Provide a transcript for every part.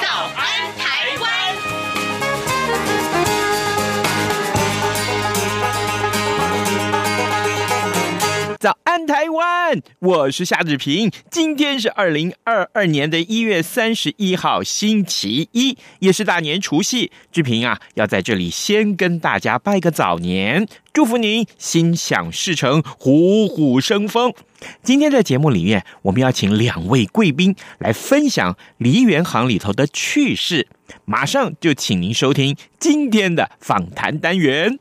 早安台台湾！我是夏志平。今天是二零二二年的一月三十一号，星期一，也是大年除夕。志平啊，要在这里先跟大家拜个早年，祝福您心想事成，虎虎生风。今天的节目里面，我们要请两位贵宾来分享梨园行里头的趣事。马上就请您收听今天的访谈单元。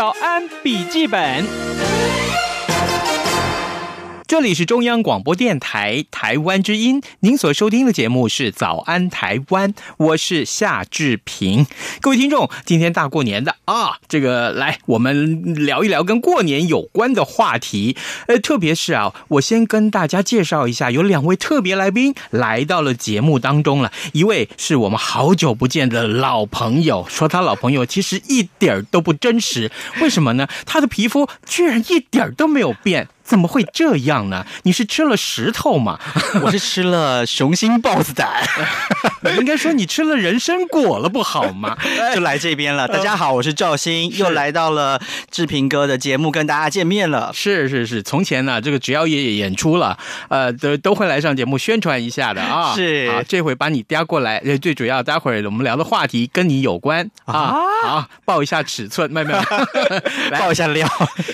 早安，笔记本。这里是中央广播电台台湾之音，您所收听的节目是《早安台湾》，我是夏志平。各位听众，今天大过年的啊，这个来我们聊一聊跟过年有关的话题。呃，特别是啊，我先跟大家介绍一下，有两位特别来宾来到了节目当中了。一位是我们好久不见的老朋友，说他老朋友其实一点都不真实。为什么呢？他的皮肤居然一点都没有变。怎么会这样呢？你是吃了石头吗？我是吃了雄心豹子胆。应该说你吃了人参果了，不好吗？就来这边了。大家好，我是赵鑫，又来到了志平哥的节目，跟大家见面了。是是是，从前呢，这个只要也也演出了，呃，都都会来上节目宣传一下的啊。是，好，这回把你嗲过来，最主要待会儿我们聊的话题跟你有关啊。好，报一下尺寸，没有没有，报一下料。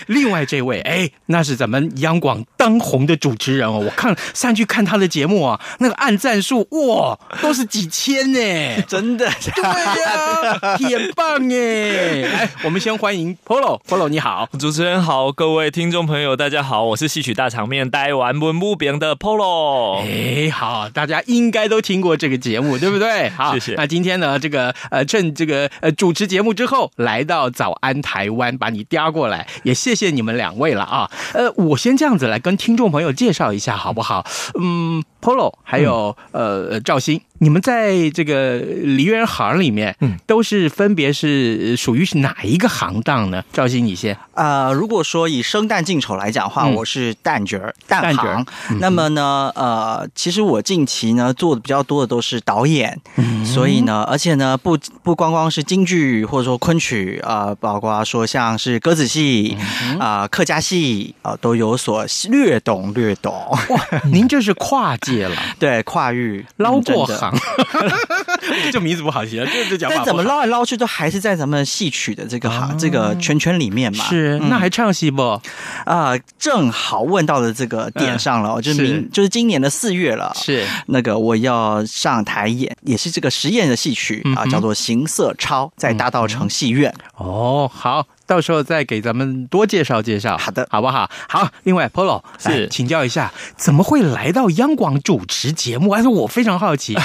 另外这位，哎，那是咱们。央广当红的主持人哦，我看上去看他的节目啊，那个按赞数哇，都是几千呢，真的，对呀、啊，很棒耶！来，我们先欢迎 Polo，Polo 你好，主持人好，各位听众朋友大家好，我是戏曲大场面呆玩文武兵的 Polo。哎，好，大家应该都听过这个节目，对不对？好，谢谢。那今天呢，这个呃，趁这个呃主持节目之后，来到早安台湾，把你嗲过来，也谢谢你们两位了啊。呃，我。我先这样子来跟听众朋友介绍一下，好不好？嗯，Polo 还有、嗯、呃兆欣。你们在这个梨园行里面，嗯，都是分别是属于是哪一个行当呢？赵欣，你先。呃，如果说以生旦净丑来讲的话，嗯、我是旦角儿，旦行。嗯、那么呢，呃，其实我近期呢做的比较多的都是导演，嗯、所以呢，而且呢，不不光光是京剧或者说昆曲啊、呃，包括说像是歌子戏啊、呃、客家戏啊、呃，都有所略懂略懂。哇，您这是跨界了，对，跨域捞过行。这 名字不好听，这 这讲。但怎么捞来捞去，都还是在咱们戏曲的这个行、啊、这个圈圈里面嘛。是，嗯、那还唱戏不？啊、呃，正好问到了这个点上了，嗯、就是明是就是今年的四月了。是那个我要上台演，也是这个实验的戏曲啊，叫做《行色超》，在大道城戏院。哦，好。到时候再给咱们多介绍介绍，好的，好不好？好，另外，Polo 是请教一下，怎么会来到央广主持节目？还是我非常好奇，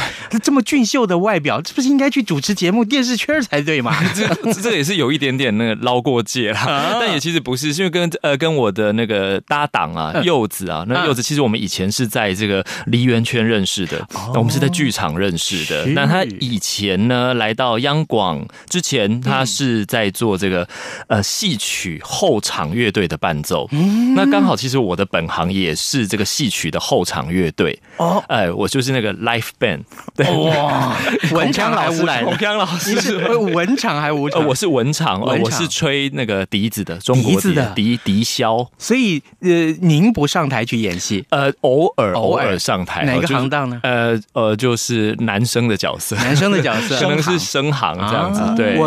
这么俊秀的外表，这不是应该去主持节目电视圈才对吗？这这也是有一点点那个捞过界啦，但也其实不是，是因为跟呃跟我的那个搭档啊柚子啊，那柚子其实我们以前是在这个梨园圈认识的，我们是在剧场认识的。那他以前呢来到央广之前，他是在做这个。呃，戏曲后场乐队的伴奏，嗯、那刚好其实我的本行也是这个戏曲的后场乐队。哦，哎，我就是那个 live band，对。哇，文场还无来，孔锵老师。是文场还无场，我是文场，我是吹那个笛子的，中国笛子的。笛笛箫，所以呃，您不上台去演戏，呃，偶尔偶尔。上台，哪个行当呢？呃呃，就是男生的角色，男生的角色，可能是生行。这样子，对。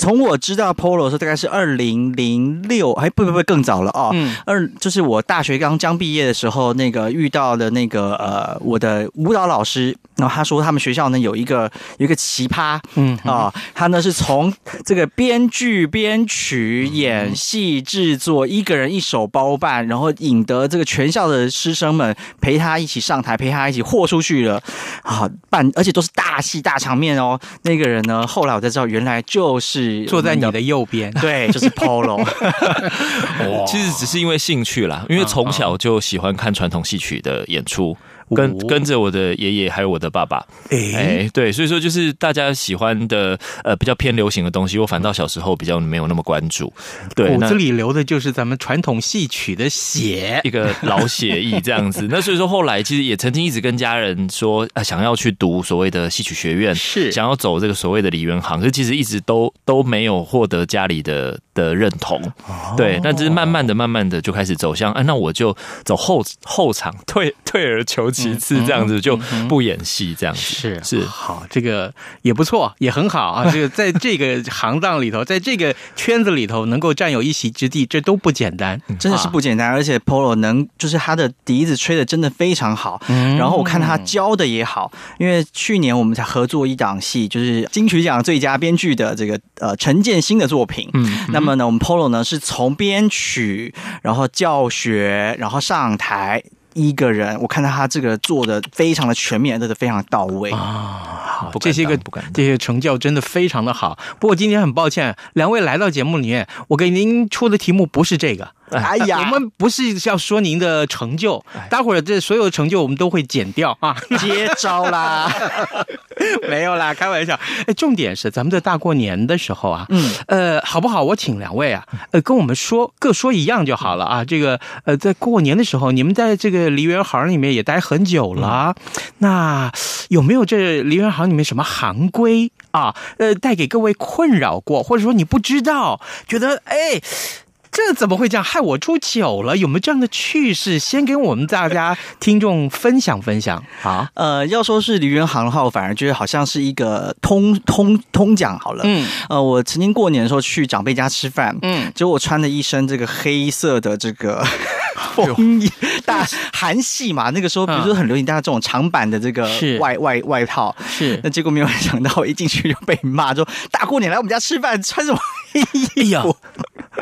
从我知道 Polo 的时候，大概是二零零六，哎，不不不，更早了哦。嗯，二就是我大学刚将毕业的时候，那个遇到的那个呃，我的舞蹈老师，然后他说他们学校呢有一个有一个奇葩，嗯啊，他呢是从这个编剧、编曲、演戏、制作，一个人一手包办，然后引得这个全校的师生们陪他一起上台，陪他一起豁出去了啊，办而且都是大戏大场面哦。那个人呢，后来我才知道，原来就是坐在你的右边，对，就是 Polo。其实只是因为兴趣啦，因为从小就喜欢看传统戏曲的演出。跟跟着我的爷爷还有我的爸爸，哎、欸，对，所以说就是大家喜欢的呃比较偏流行的东西，我反倒小时候比较没有那么关注。对，骨子里流的就是咱们传统戏曲的血，一个老血液这样子。那所以说后来其实也曾经一直跟家人说，啊，想要去读所谓的戏曲学院，是想要走这个所谓的梨园行，可是其实一直都都没有获得家里的的认同。对，但只是慢慢的、慢慢的就开始走向，啊，那我就走后后场，退退而求其。其次，这样子就不演戏，这样子是是好，这个也不错，也很好啊。这个在这个行当里头，在这个圈子里头，能够占有一席之地，这都不简单，真的是不简单。而且 Polo 能，就是他的笛子吹的真的非常好。然后我看他教的也好，因为去年我们才合作一档戏，就是金曲奖最佳编剧的这个呃陈建新的作品。嗯，那么呢，我们 Polo 呢是从编曲，然后教学，然后上台。一个人，我看到他这个做的非常的全面，做的非常到位啊！好，这些个这些成就真的非常的好。不过今天很抱歉，两位来到节目里面，我给您出的题目不是这个。哎呀，我们不是要说您的成就，待会儿这所有的成就我们都会剪掉啊！接招啦，没有啦，开玩笑。哎，重点是咱们在大过年的时候啊，嗯，呃，好不好？我请两位啊，呃，跟我们说各说一样就好了啊。这个呃，在过年的时候，你们在这个梨园行里面也待很久了，那有没有这梨园行里面什么行规啊？呃，带给各位困扰过，或者说你不知道，觉得哎。这怎么会这样？害我出糗了？有没有这样的趣事？先跟我们大家听众分享分享啊！呃，要说是梨园行的话，我反而觉得好像是一个通通通讲好了。嗯，呃，我曾经过年的时候去长辈家吃饭，嗯，结果我穿了一身这个黑色的这个 风衣，大韩系嘛，那个时候比如说很流行大家这种长版的这个外外外套，是。那结果没有想到，一进去就被骂，说大过年来我们家吃饭，穿什么黑衣服？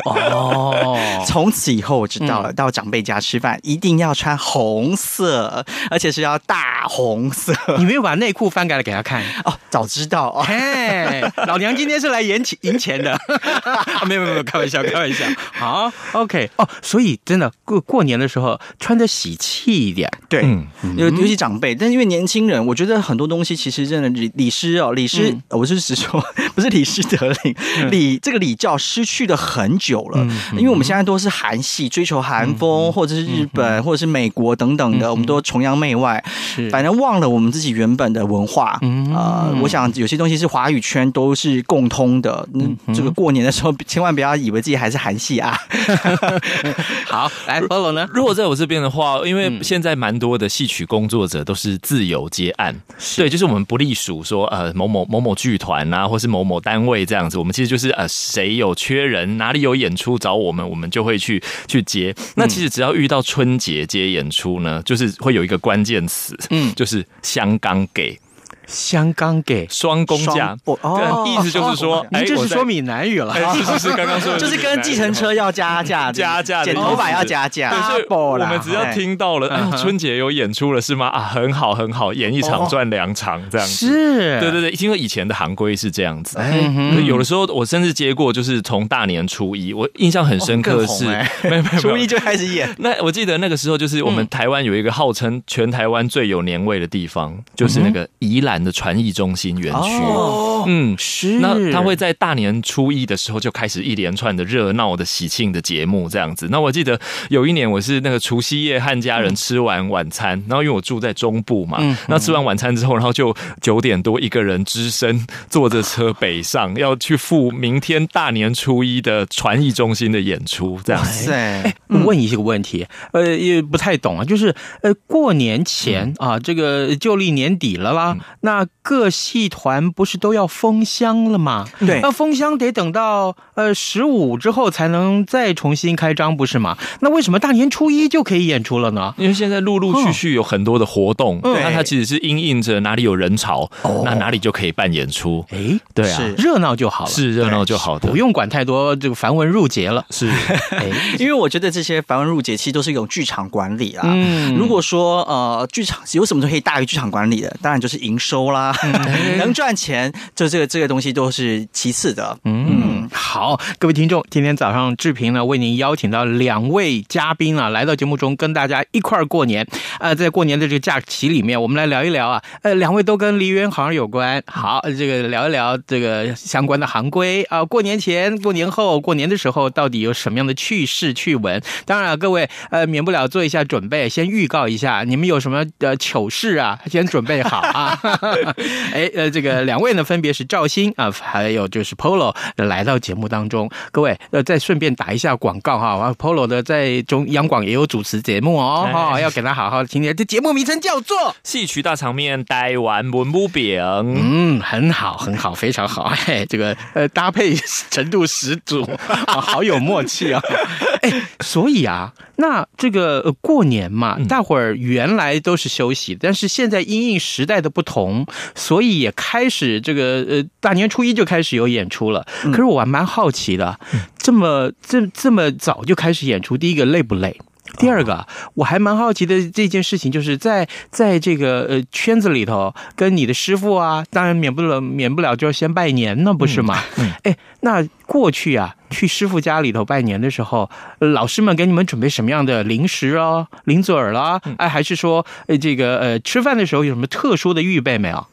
哦，从此以后我知道了，到长辈家吃饭一定要穿红色，而且是要大红色。你没有把内裤翻开来给他看哦？早知道哦。嘿，老娘今天是来赢钱赢钱的。没有没有没有，开玩笑开玩笑。好，OK 哦。所以真的过过年的时候穿的喜气一点，对，尤尤其长辈。但是因为年轻人，我觉得很多东西其实真的礼礼师哦，礼师，我是只说 不是礼师得令，礼这个礼教失去了很久了。因为我们现在都是韩系，追求韩风，或者是日本，或者是美国等等的，我们都崇洋媚外，反正忘了我们自己原本的文化。呃，我想有些东西是华语圈都是共通的。那这个过年的时候，千万不要以为自己还是韩系啊。好，来 Polo 呢？如果在我这边的话，因为现在蛮多的戏曲工作者都是自由接案，对，就是我们不隶属说呃某某某某剧团啊，或是某某单位这样子，我们其实就是呃谁有缺人，哪里有演出。找我们，我们就会去去接。那其实只要遇到春节接演出呢，就是会有一个关键词，嗯，就是香港给。香港给双工价，哦，意思就是说，你这是说闽南语了，是是是，刚刚说的 就是跟计程车要加价，加价，剪头发要加价，所以我们只要听到了，哎，春节有演出了是吗？啊，很好很好，演一场赚两场这样子，是，对对对，因为以前的行规是这样子，有的时候我甚至接过，就是从大年初一，我印象很深刻的是，没有没有初一就开始演，那我记得那个时候就是我们台湾有一个号称全台湾最有年味的地方，就是那个宜兰。的传艺中心园区，哦、嗯，是。那他会在大年初一的时候就开始一连串的热闹的喜庆的节目，这样子。那我记得有一年我是那个除夕夜和家人吃完晚餐，嗯、然后因为我住在中部嘛，嗯、那吃完晚餐之后，然后就九点多一个人只身坐着车北上，要去赴明天大年初一的传艺中心的演出，这样子。哎，问一个问题，呃，也不太懂啊，就是呃，过年前啊，这个旧历年底了啦，那各戏团不是都要封箱了吗？对，那封箱得等到呃十五之后才能再重新开张，不是吗？那为什么大年初一就可以演出了呢？因为现在陆陆续续有很多的活动，嗯、那它其实是因应着哪里有人潮，哦、那哪里就可以办演出。哎，对啊，是。热闹就好了，是热闹就好的，不用管太多这个繁文缛节了。是，哎，因为我觉得这些繁文缛节其实都是一种剧场管理啊。嗯，如果说呃剧场有什么都可以大于剧场管理的，当然就是营收啦，嗯、能赚钱，就这个这个东西都是其次的。嗯。嗯好，各位听众，今天早上志平呢为您邀请到两位嘉宾啊，来到节目中跟大家一块儿过年。呃，在过年的这个假期里面，我们来聊一聊啊，呃，两位都跟梨园行有关。好，这个聊一聊这个相关的行规啊，过年前、过年后、过年的时候，到底有什么样的趣事趣闻？当然了，各位呃，免不了做一下准备，先预告一下，你们有什么呃糗事啊，先准备好啊。哎，呃，这个两位呢，分别是赵鑫啊，还有就是 Polo 来到节目当中，各位呃，再顺便打一下广告哈，Polo 的在中央广也有主持节目哦，哈、哦，要给他好好听听。这节目名称叫做《戏曲大场面台湾文武饼》，嗯，很好，很好，非常好，哎，这个呃搭配程度十足，哦、好有默契啊、哦，哎，所以啊，那这个、呃、过年嘛，大伙儿原来都是休息，但是现在因应时代的不同，所以也开始这个呃大年初一就开始有演出了。可是我还蛮好奇的，这么这这么早就开始演出，第一个累不累？第二个，我还蛮好奇的这件事情，就是在在这个呃圈子里头，跟你的师傅啊，当然免不了免不了就要先拜年呢，不是吗？嗯，哎，那过去啊，去师傅家里头拜年的时候，老师们给你们准备什么样的零食哦，零嘴儿啦，哎，还是说呃这个呃吃饭的时候有什么特殊的预备没有？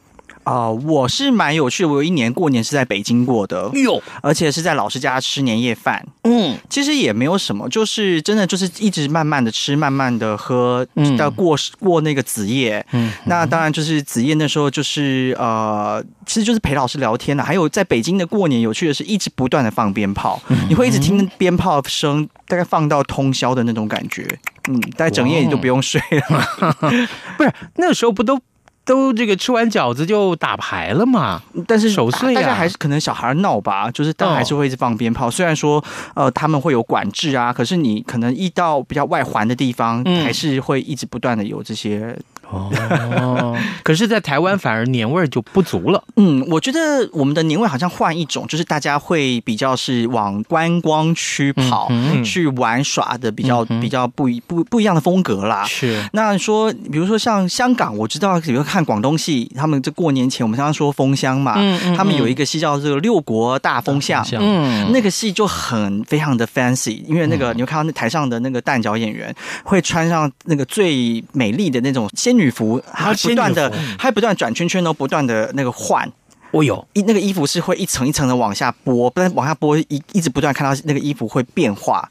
啊、呃，我是蛮有趣的。我有一年过年是在北京过的，哟，而且是在老师家吃年夜饭。嗯，其实也没有什么，就是真的就是一直慢慢的吃，慢慢的喝，到过过那个子夜。嗯，那当然就是子夜那时候就是呃，其实就是陪老师聊天的。还有在北京的过年，有趣的是一直不断的放鞭炮，你会一直听鞭炮声，大概放到通宵的那种感觉。嗯，大概整夜你都不用睡了。不是那个时候不都？都这个吃完饺子就打牌了嘛？但是守岁啊，大家还是可能小孩闹吧，就是但还是会一直放鞭炮。虽然说呃他们会有管制啊，可是你可能一到比较外环的地方，还是会一直不断的有这些。哦，可是，在台湾反而年味儿就不足了。嗯，我觉得我们的年味好像换一种，就是大家会比较是往观光区跑，嗯、去玩耍的比较、嗯、比较不一不不一样的风格啦。是，那说，比如说像香港，我知道，比如看广东戏，他们这过年前，我们常常说封箱嘛，他们有一个戏叫这个六国大封箱，嗯，那个戏就很非常的 fancy，因为那个、嗯、你会看到那台上的那个旦角演员会穿上那个最美丽的那种仙。女服，还不断的，还不断转圈圈，都不断的那个换。我有一那个衣服是会一层一层的往下剥，不然往下剥一一直不断看到那个衣服会变化。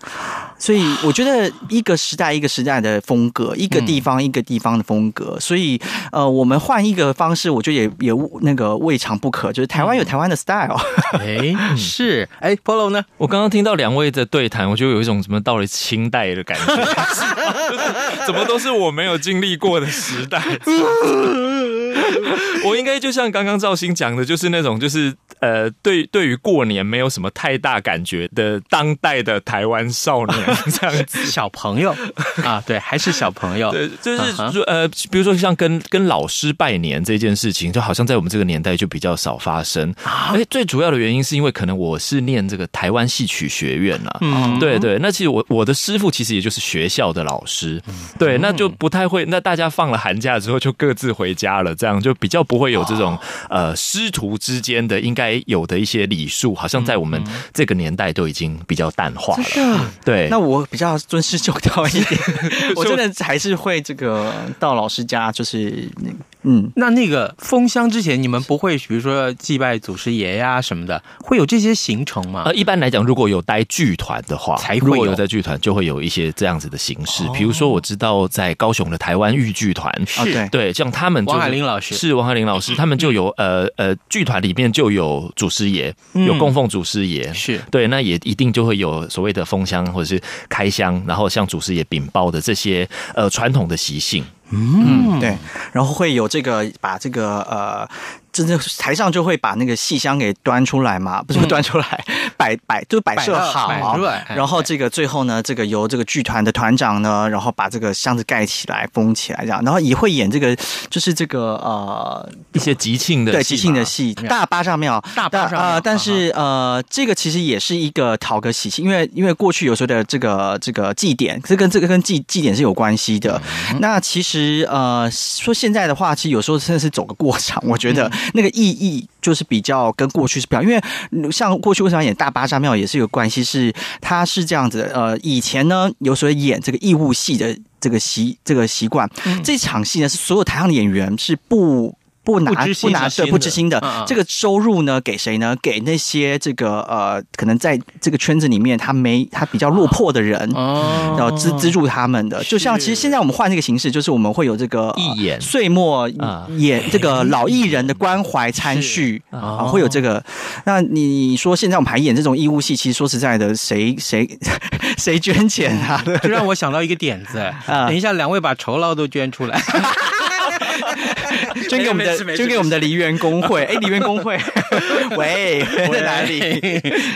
所以我觉得一个时代一个时代的风格，一个地方一个地方的风格。所以呃，我们换一个方式，我觉得也也那个未尝不可。就是台湾有台湾的 style。哎，是哎，Polo 呢？我刚刚听到两位的对谈，我就有一种什么到了清代的感觉，怎么都是我没有经历过的时代。我应该就像刚刚赵鑫讲的，就是那种就是呃，对对于过年没有什么太大感觉的当代的台湾少年这样子，小朋友。啊，对，还是小朋友，对，就是说呃，比如说像跟跟老师拜年这件事情，就好像在我们这个年代就比较少发生，而且最主要的原因是因为可能我是念这个台湾戏曲学院啊，嗯，对对，那其实我我的师傅其实也就是学校的老师，对，那就不太会，那大家放了寒假之后就各自回家了，这样就比较不会有这种呃师徒之间的应该有的一些礼数，好像在我们这个年代都已经比较淡化了。对，那我比较尊师重道一点，我真的还是会这个到老师家，就是嗯，那那个封箱之前，你们不会比如说祭拜祖师爷呀什么的，会有这些行程吗？呃，一般来讲，如果有待剧团的话，才会有。在剧团就会有一些这样子的形式。比如说，我知道在高雄的台湾豫剧团，是对，像他们王海林老师。是。王海林老师，他们就有呃呃，剧团里面就有祖师爷，有供奉祖师爷，是。对，那也一定就会有所谓的封箱或者是开箱，然后向祖师爷禀报的这些呃传统的习性，嗯，对，然后会有这个把这个呃。真正台上就会把那个戏箱给端出来嘛，不是端出来，摆摆就摆设好，然后这个最后呢，这个由这个剧团的团长呢，然后把这个箱子盖起来封起来，这样，然后也会演这个，就是这个呃一些即兴的对即兴的戏，大巴掌庙，大巴上啊，但是呃这个其实也是一个讨个喜庆，因为因为过去有时候的这个这个祭典，这跟这个跟祭祭典是有关系的。那其实呃说现在的话，其实有时候真的是走个过场，我觉得。那个意义就是比较跟过去是不一样，因为像过去为什么演大巴扎庙也是有关系，是它是这样子的，呃，以前呢有时候演这个义务戏的这个习这个习惯，嗯、这场戏呢是所有台上的演员是不。不拿不拿对不知心的这个收入呢？给谁呢？给那些这个呃，可能在这个圈子里面他没他比较落魄的人，哦然后资资助他们的。就像其实现在我们换这个形式，就是我们会有这个义演岁末演这个老艺人的关怀参叙啊，会有这个。那你说现在我们还演这种义务戏，其实说实在的，谁谁 谁捐钱啊？就让我想到一个点子，等一下两位把酬劳都捐出来。捐给我们的，捐给我们的梨园公会。哎，梨园公会，喂，在哪里？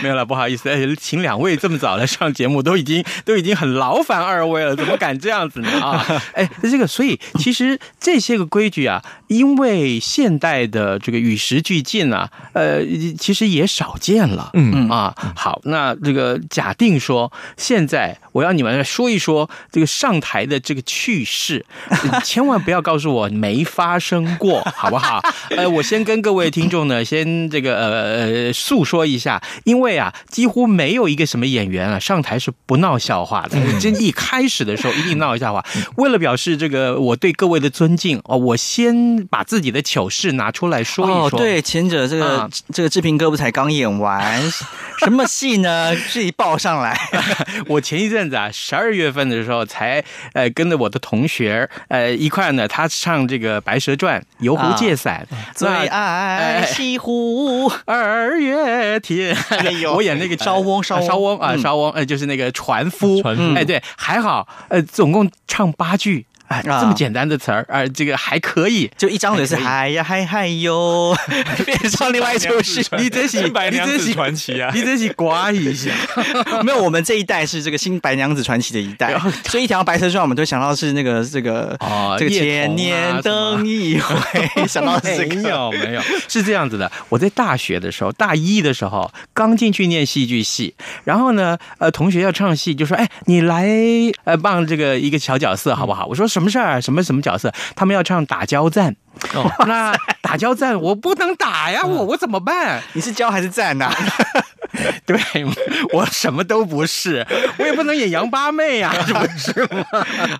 没有了，不好意思，哎，请两位这么早来上节目，都已经都已经很劳烦二位了，怎么敢这样子呢？啊，哎，这个，所以其实这些个规矩啊，因为现代的这个与时俱进啊，呃，其实也少见了。嗯啊，好，那这个假定说，现在我要你们来说一说这个上台的这个趣事，千万不要告诉我没发生过，好不好？呃，我先跟各位听众呢，先这个呃呃诉说一下，因为啊，几乎没有一个什么演员啊上台是不闹笑话的。真一开始的时候一定闹一笑话。为了表示这个我对各位的尊敬哦，我先把自己的糗事拿出来说一说。哦，对，前者这个、嗯、这个志平哥不才刚演完什么戏呢？自己报上来。我前一阵子啊，十二月份的时候才呃跟着我的同学呃一块呢，他唱这个《白蛇传》。游湖借伞，啊、最爱西湖二月天。我演那个艄翁，艄艄翁啊，艄翁，呃，就是那个船夫。船夫，哎，对，还好，呃，总共唱八句。哎，这么简单的词儿，啊，这个还可以，就一张嘴是嗨呀嗨嗨哟，变成另外一出戏。你真是新白娘子传奇啊，你真是刮一下。没有，我们这一代是这个新白娘子传奇的一代，所以一条白蛇传，我们都想到是那个这个哦，这个千年等一回，想到是这个。没有没有，是这样子的。我在大学的时候，大一的时候刚进去念戏剧系，然后呢，呃，同学要唱戏，就说：“哎，你来呃扮这个一个小角色好不好？”我说什么？什么事儿？什么什么角色？他们要唱打交战。哦，那打交战我不能打呀，我我怎么办？你是交还是战呐？对，我什么都不是，我也不能演杨八妹啊，这 不是吗？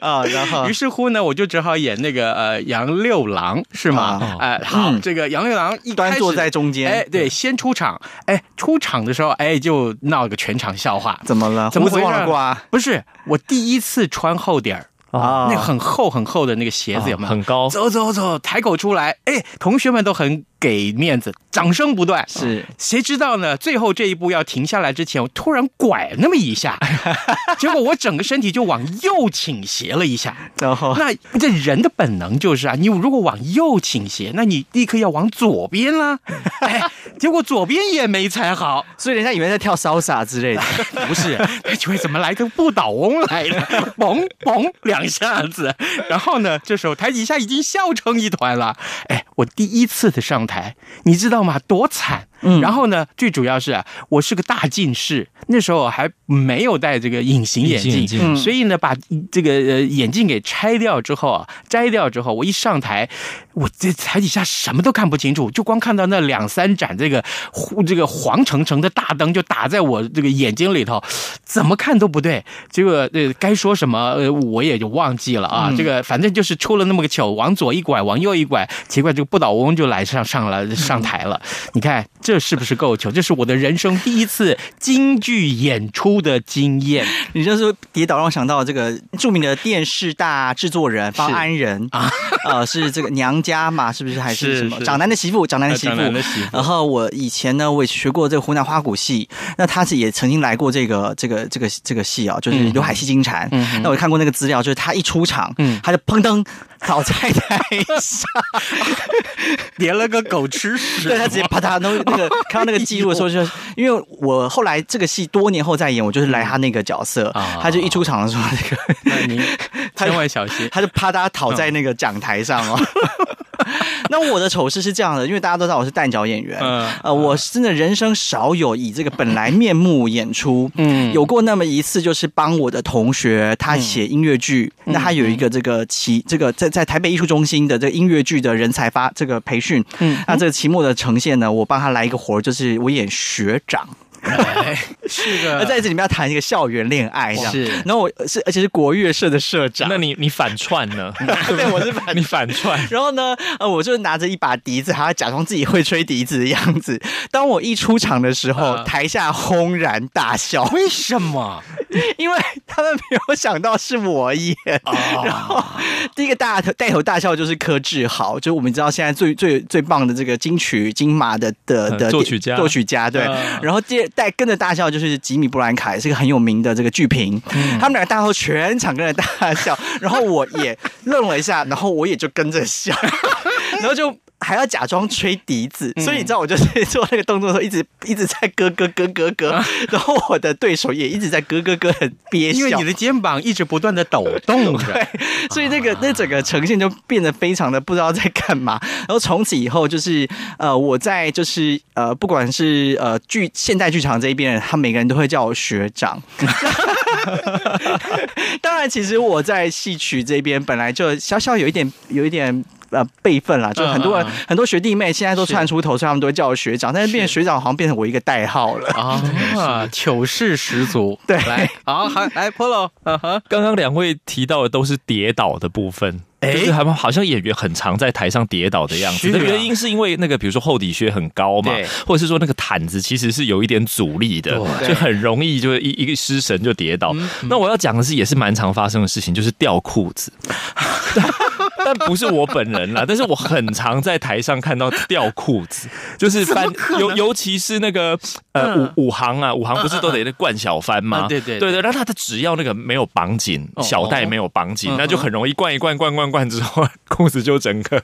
啊，然后于是乎呢，我就只好演那个呃杨六郎，是吗？哎，好，这个杨六郎一端坐在中间，哎，对，先出场，哎，出场的时候，哎，就闹个全场笑话，怎么了？怎么回事？不是，我第一次穿厚点儿。啊，那个很厚很厚的那个鞋子有没有？很高。走走走，抬口出来，哎，同学们都很。给面子，掌声不断。是，谁知道呢？最后这一步要停下来之前，我突然拐那么一下，结果我整个身体就往右倾斜了一下。然后，那这人的本能就是啊，你如果往右倾斜，那你立刻要往左边啦。哎，结果左边也没踩好，所以人家以为在跳骚洒之类的。不是，他就会怎么来个不倒翁来了？嘣嘣两下子，然后呢，这时候台底下已经笑成一团了。哎，我第一次的上台，你知道吗？多惨！嗯，然后呢，最主要是啊，我是个大近视，那时候还没有戴这个隐形眼镜，镜所以呢，把这个呃眼镜给拆掉之后啊，摘掉之后，我一上台，我这台底下什么都看不清楚，就光看到那两三盏这个这个黄澄澄的大灯就打在我这个眼睛里头，怎么看都不对。结果呃，该说什么呃，我也就忘记了啊。嗯、这个反正就是出了那么个糗，往左一拐，往右一拐，奇怪，这个不倒翁就来上上了上台了。嗯、你看。这是不是够糗？这是我的人生第一次京剧演出的经验。你就是跌倒让我想到这个著名的电视大制作人方安仁啊，呃，是这个娘家嘛，是不是还是什么长男的媳妇？长男的媳妇。的媳妇然后我以前呢，我也学过这个湖南花鼓戏，那他是也曾经来过这个这个这个这个戏啊，就是刘海戏金蝉。嗯、那我看过那个资料，就是他一出场，嗯，他就砰噔倒在台上，连了个狗吃屎。对，他直接啪嗒，那那个 看到那个记录的时候就，就因为我后来这个戏多年后再演，我就是来他那个角色，嗯、他就一出场的时候，那个那你千万小心，他就啪嗒躺在那个讲台上哦。那我的丑事是这样的，因为大家都知道我是蛋角演员，嗯、呃，我真的人生少有以这个本来面目演出，嗯，有过那么一次，就是帮我的同学他写音乐剧，嗯、那他有一个这个期，这个在在台北艺术中心的这个音乐剧的人才发这个培训，嗯，那这个期末的呈现呢，我帮他来一个活，就是我演学长。哎、是的，那 在这里面要谈一个校园恋爱，这样是。然后我是，而且是国乐社的社长。那你你反串呢？对，我是反你反串。然后呢，呃，我就拿着一把笛子，还要假装自己会吹笛子的样子。当我一出场的时候，台下轰然大笑。为什么？因为他们没有想到是我演。然后第一个大头带头大笑就是柯志豪，就我们知道现在最最最棒的这个金曲金马的的的作曲家，作曲家对。然后第带跟着大笑就是吉米布兰凯，是个很有名的这个剧评。嗯、他们两个大笑，全场跟着大笑，然后我也愣了一下，然后我也就跟着笑，然后就。还要假装吹笛子，所以你知道我就是做那个动作的时候，一直一直在咯咯咯咯咯，然后我的对手也一直在咯咯咯的憋笑，因为你的肩膀一直不断的抖动着，对，所以那个那整个呈现就变得非常的不知道在干嘛。然后从此以后就是呃，我在就是呃，不管是呃剧现代剧场这一边，他每个人都会叫我学长。当然，其实我在戏曲这边本来就小小有一点有一点。呃，辈分啦，就很多人、嗯、很多学弟妹现在都窜出头，所以他们都会叫我学长。但是变成学长，好像变成我一个代号了啊，糗事十足。对，来，好，好，来，Polo，嗯哼，刚刚两位提到的都是跌倒的部分，哎，就是他们好像演员很常在台上跌倒的样子。的原因是因为那个，比如说厚底靴很高嘛，或者是说那个毯子其实是有一点阻力的，就很容易就一一个失神就跌倒。那我要讲的是，也是蛮常发生的事情，就是掉裤子。但不是我本人啦，但是我很常在台上看到掉裤子，就是翻，尤尤其是那个呃武武行啊，武行不是都得那灌小翻吗？对对对对，然后他的只要那个没有绑紧，小带没有绑紧，那就很容易灌一灌灌灌灌之后，裤子就整个。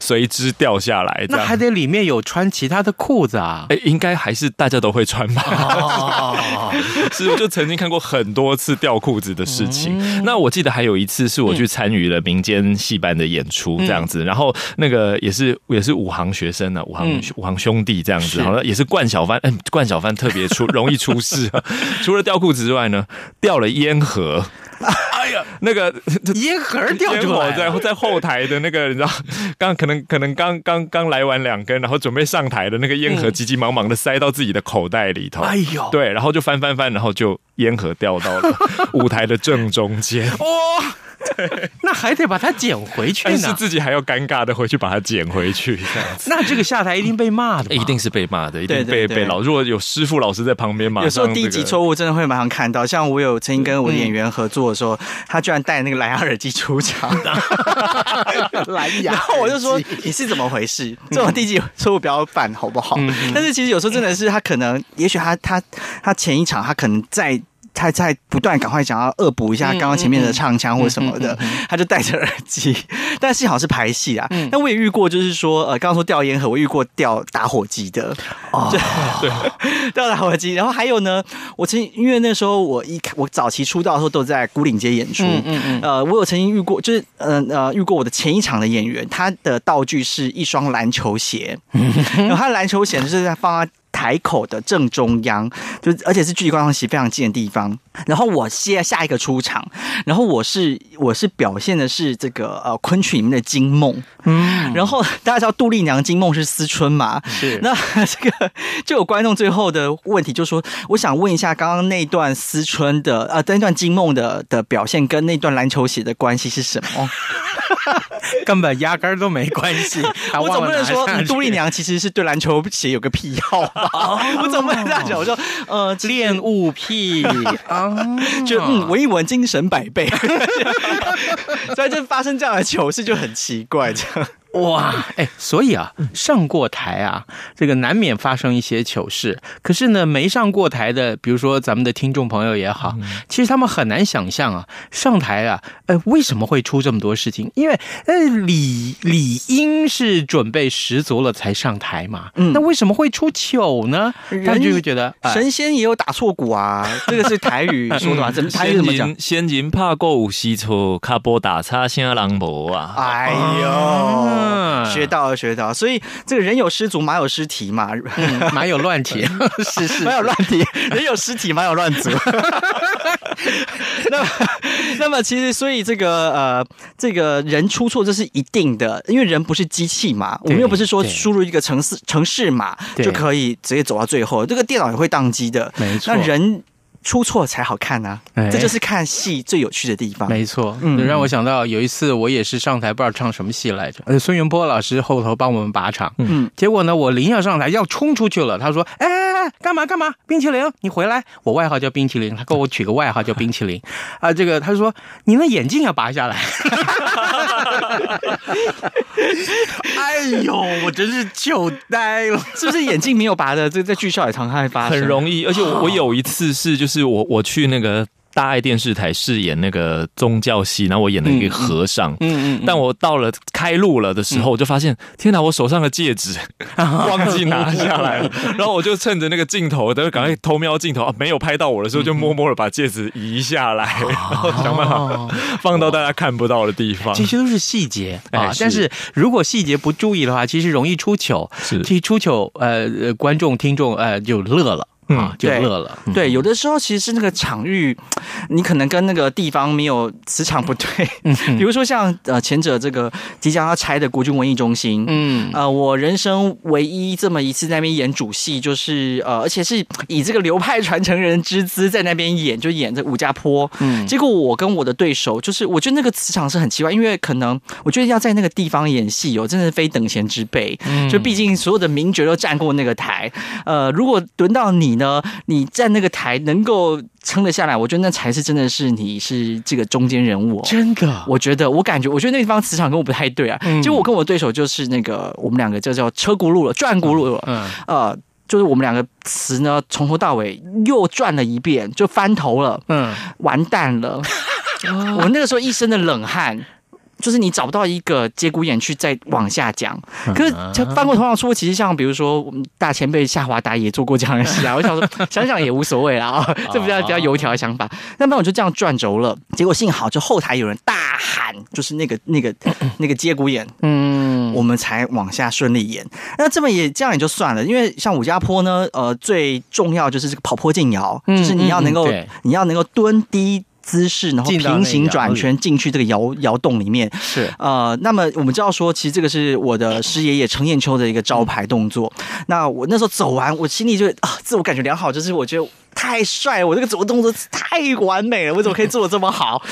随之掉下来，那还得里面有穿其他的裤子啊？哎，应该还是大家都会穿吧？哦、是，就曾经看过很多次掉裤子的事情。嗯、那我记得还有一次是我去参与了民间戏班的演出，这样子，嗯、然后那个也是也是武行学生呢、啊，武行武行兄弟这样子，好了，也是冠小帆，嗯，冠小帆特别出 容易出事，啊 除了掉裤子之外呢，掉了烟盒。哎呀，那个烟盒掉 出来，在在后台的那个，你知道，刚可能可能刚刚刚来完两根，然后准备上台的那个烟盒，急急忙忙的塞到自己的口袋里头。哎呦，对，然后就翻翻翻，然后就烟盒掉到了舞台的正中间。哇！对，那还得把它捡回去呢，是自己还要尴尬的回去把它捡回去，这样子。那这个下台一定被骂的，一定是被骂的，一定被被老。如果有师傅老师在旁边嘛，有时候低级错误真的会马上看到。像我有曾经跟我的演员合作的时候，他居然戴那个蓝牙耳机出场，蓝牙，然后我就说你是怎么回事？这种低级错误不要犯好不好？但是其实有时候真的是他可能，也许他他他前一场他可能在。他在不断赶快想要恶补一下刚刚前面的唱腔或什么的，他就戴着耳机。但幸好是排戏啊。那我也遇过，就是说，呃，刚刚说掉烟盒，我遇过掉打火机的。哦，对，掉打火机。然后还有呢，我曾经因为那时候我一我早期出道的时候都在孤岭街演出。嗯嗯。呃，我有曾经遇过，就是呃呃遇过我的前一场的演员，他的道具是一双篮球鞋。然后他的篮球鞋就是在放在。台口的正中央，就而且是距离观众席非常近的地方。然后我接下一个出场，然后我是我是表现的是这个呃昆曲里面的金梦，嗯，然后大家知道杜丽娘金梦是思春嘛，是那这个就有观众最后的问题，就说我想问一下，刚刚那段思春的呃那段金梦的的表现跟那段篮球鞋的关系是什么？根本压根儿都没关系。我总不能说杜丽娘其实是对篮球鞋有个癖好吧？我总不能这样讲。我说呃，恋物癖 啊，就嗯，闻一闻精神百倍。所以就发生这样的糗事就很奇怪，这样。哇，哎，所以啊，上过台啊，这个难免发生一些糗事。可是呢，没上过台的，比如说咱们的听众朋友也好，其实他们很难想象啊，上台啊，呃，为什么会出这么多事情？因为呃，理理应是准备十足了才上台嘛。嗯，那为什么会出糗呢？他就会觉得神仙也有打错鼓啊，这个是台语说的嘛？怎么台语怎么讲？先人怕过有西错，卡波打叉先狼博啊！哎呦。嗯，学到了，学到了。所以这个人有失足，马有失蹄嘛，嗯、马有乱蹄，是是，马有乱蹄，人有失蹄，马有乱足。那么，那么其实，所以这个呃，这个人出错这是一定的，因为人不是机器嘛，我们又不是说输入一个城市城市码就可以直接走到最后，这个电脑也会宕机的。没错，那人。出错才好看呢、啊，哎、这就是看戏最有趣的地方。没错，嗯，让我想到有一次我也是上台，不知道唱什么戏来着。呃，孙元波老师后头帮我们把场，嗯，结果呢，我临要上台要冲出去了，他说：“哎，哎，哎，干嘛干嘛？冰淇淋，你回来。”我外号叫冰淇淋，他给我取个外号叫冰淇淋。啊，这个他说：“你那眼镜要拔下来。” 哎呦，我真是糗呆了，是不是眼镜没有拔的？这在剧校也常常会发生，很容易。而且我我有一次是就。是我我去那个大爱电视台饰演那个宗教戏，然后我演了一个和尚。嗯嗯，嗯。但我到了开录了的时候，我就发现，天哪！我手上的戒指 忘记拿下来了。然后我就趁着那个镜头，等赶快偷瞄镜头啊，没有拍到我的时候，就默默的把戒指移下来，然后想办法放到大家看不到的地方。这些都是细节啊，但是如果细节不注意的话，其实容易出糗。是，其实出糗，呃，观众听众呃就乐了。啊，就乐了。对，有的时候其实是那个场域，你可能跟那个地方没有磁场不对。嗯，比如说像呃前者这个即将要拆的国军文艺中心，嗯，呃，我人生唯一这么一次在那边演主戏，就是呃，而且是以这个流派传承人之姿在那边演，就演这武家坡。嗯，结果我跟我的对手，就是我觉得那个磁场是很奇怪，因为可能我觉得要在那个地方演戏，哦，真的是非等闲之辈。嗯，就毕竟所有的名角都站过那个台，呃，如果轮到你。呢，你站那个台能够撑得下来，我觉得那才是真的是你是这个中间人物，真的。我觉得，我感觉，我觉得那地方磁场跟我不太对啊。嗯、就我跟我对手就是那个，我们两个就叫车轱辘了，转轱辘了。嗯，呃，就是我们两个词呢，从头到尾又转了一遍，就翻头了。嗯，完蛋了。我那个时候一身的冷汗。就是你找不到一个节骨眼去再往下讲，可是翻过头来说，其实像比如说我们大前辈夏华达也做过这样的事啊。我想说想想也无所谓啦啊，这比较比较油条的想法。那么我就这样转轴了，结果幸好就后台有人大喊，就是那个那个 那个节骨眼，嗯，我们才往下顺利演。那这么也这样也就算了，因为像武家坡呢，呃，最重要就是这个跑坡进窑，就是你要能够你要能够蹲低。姿势，然后平行转圈进去这个窑窑洞里面是呃，那么我们知道说，其实这个是我的师爷爷程砚秋的一个招牌动作。那我那时候走完，我心里就啊，自我感觉良好，就是我觉得太帅了，我这个走的动作太完美了，我怎么可以做的这么好？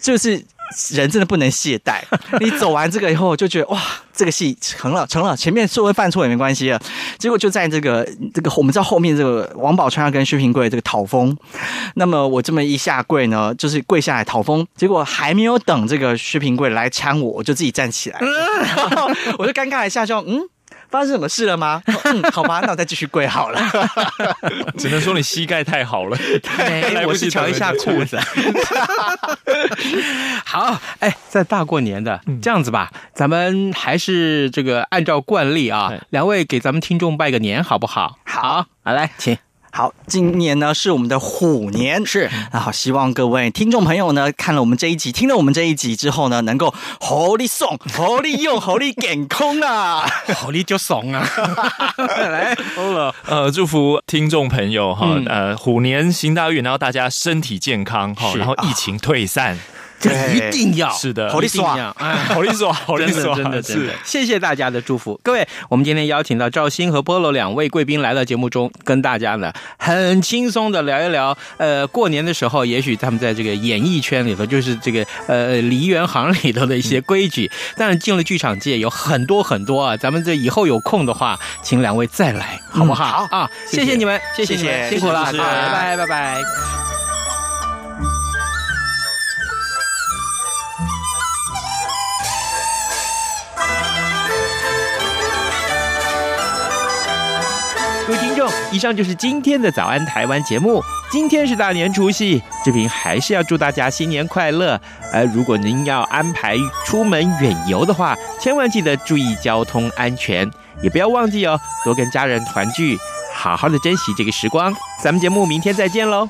就是。人真的不能懈怠。你走完这个以后，就觉得哇，这个戏成了，成了。前面稍微犯错也没关系了。结果就在这个这个，我们知道后面这个王宝钏要跟薛平贵这个讨封。那么我这么一下跪呢，就是跪下来讨封。结果还没有等这个薛平贵来搀我，我就自己站起来，然后我就尴尬一下，就嗯。发生什么事了吗？嗯，好吧，那我再继续跪好了。只能说你膝盖太好了，对，我去瞧一下裤子。好，哎，在大过年的这样子吧，咱们还是这个按照惯例啊，两位给咱们听众拜个年好不好？好，好来，请。好，今年呢是我们的虎年，是。啊，好，希望各位听众朋友呢看了我们这一集，听了我们这一集之后呢，能够猴力送，猴力用，猴力健空啊，猴力就怂啊！来，好了，呃，祝福听众朋友哈，呃，虎年行大运，然后大家身体健康哈，然后疫情退散。这一定要。是的，好利索，哎，好利索，好利索，真的真的，谢谢大家的祝福，各位，我们今天邀请到赵鑫和菠萝两位贵宾来到节目中，跟大家呢很轻松的聊一聊，呃，过年的时候，也许他们在这个演艺圈里头，就是这个呃梨园行里头的一些规矩，但是进了剧场界有很多很多啊，咱们这以后有空的话，请两位再来，好不好？好。啊，谢谢你们，谢谢你们，辛苦了，拜拜，拜拜。以上就是今天的早安台湾节目。今天是大年除夕，志平还是要祝大家新年快乐。而如果您要安排出门远游的话，千万记得注意交通安全，也不要忘记哦，多跟家人团聚，好好的珍惜这个时光。咱们节目明天再见喽。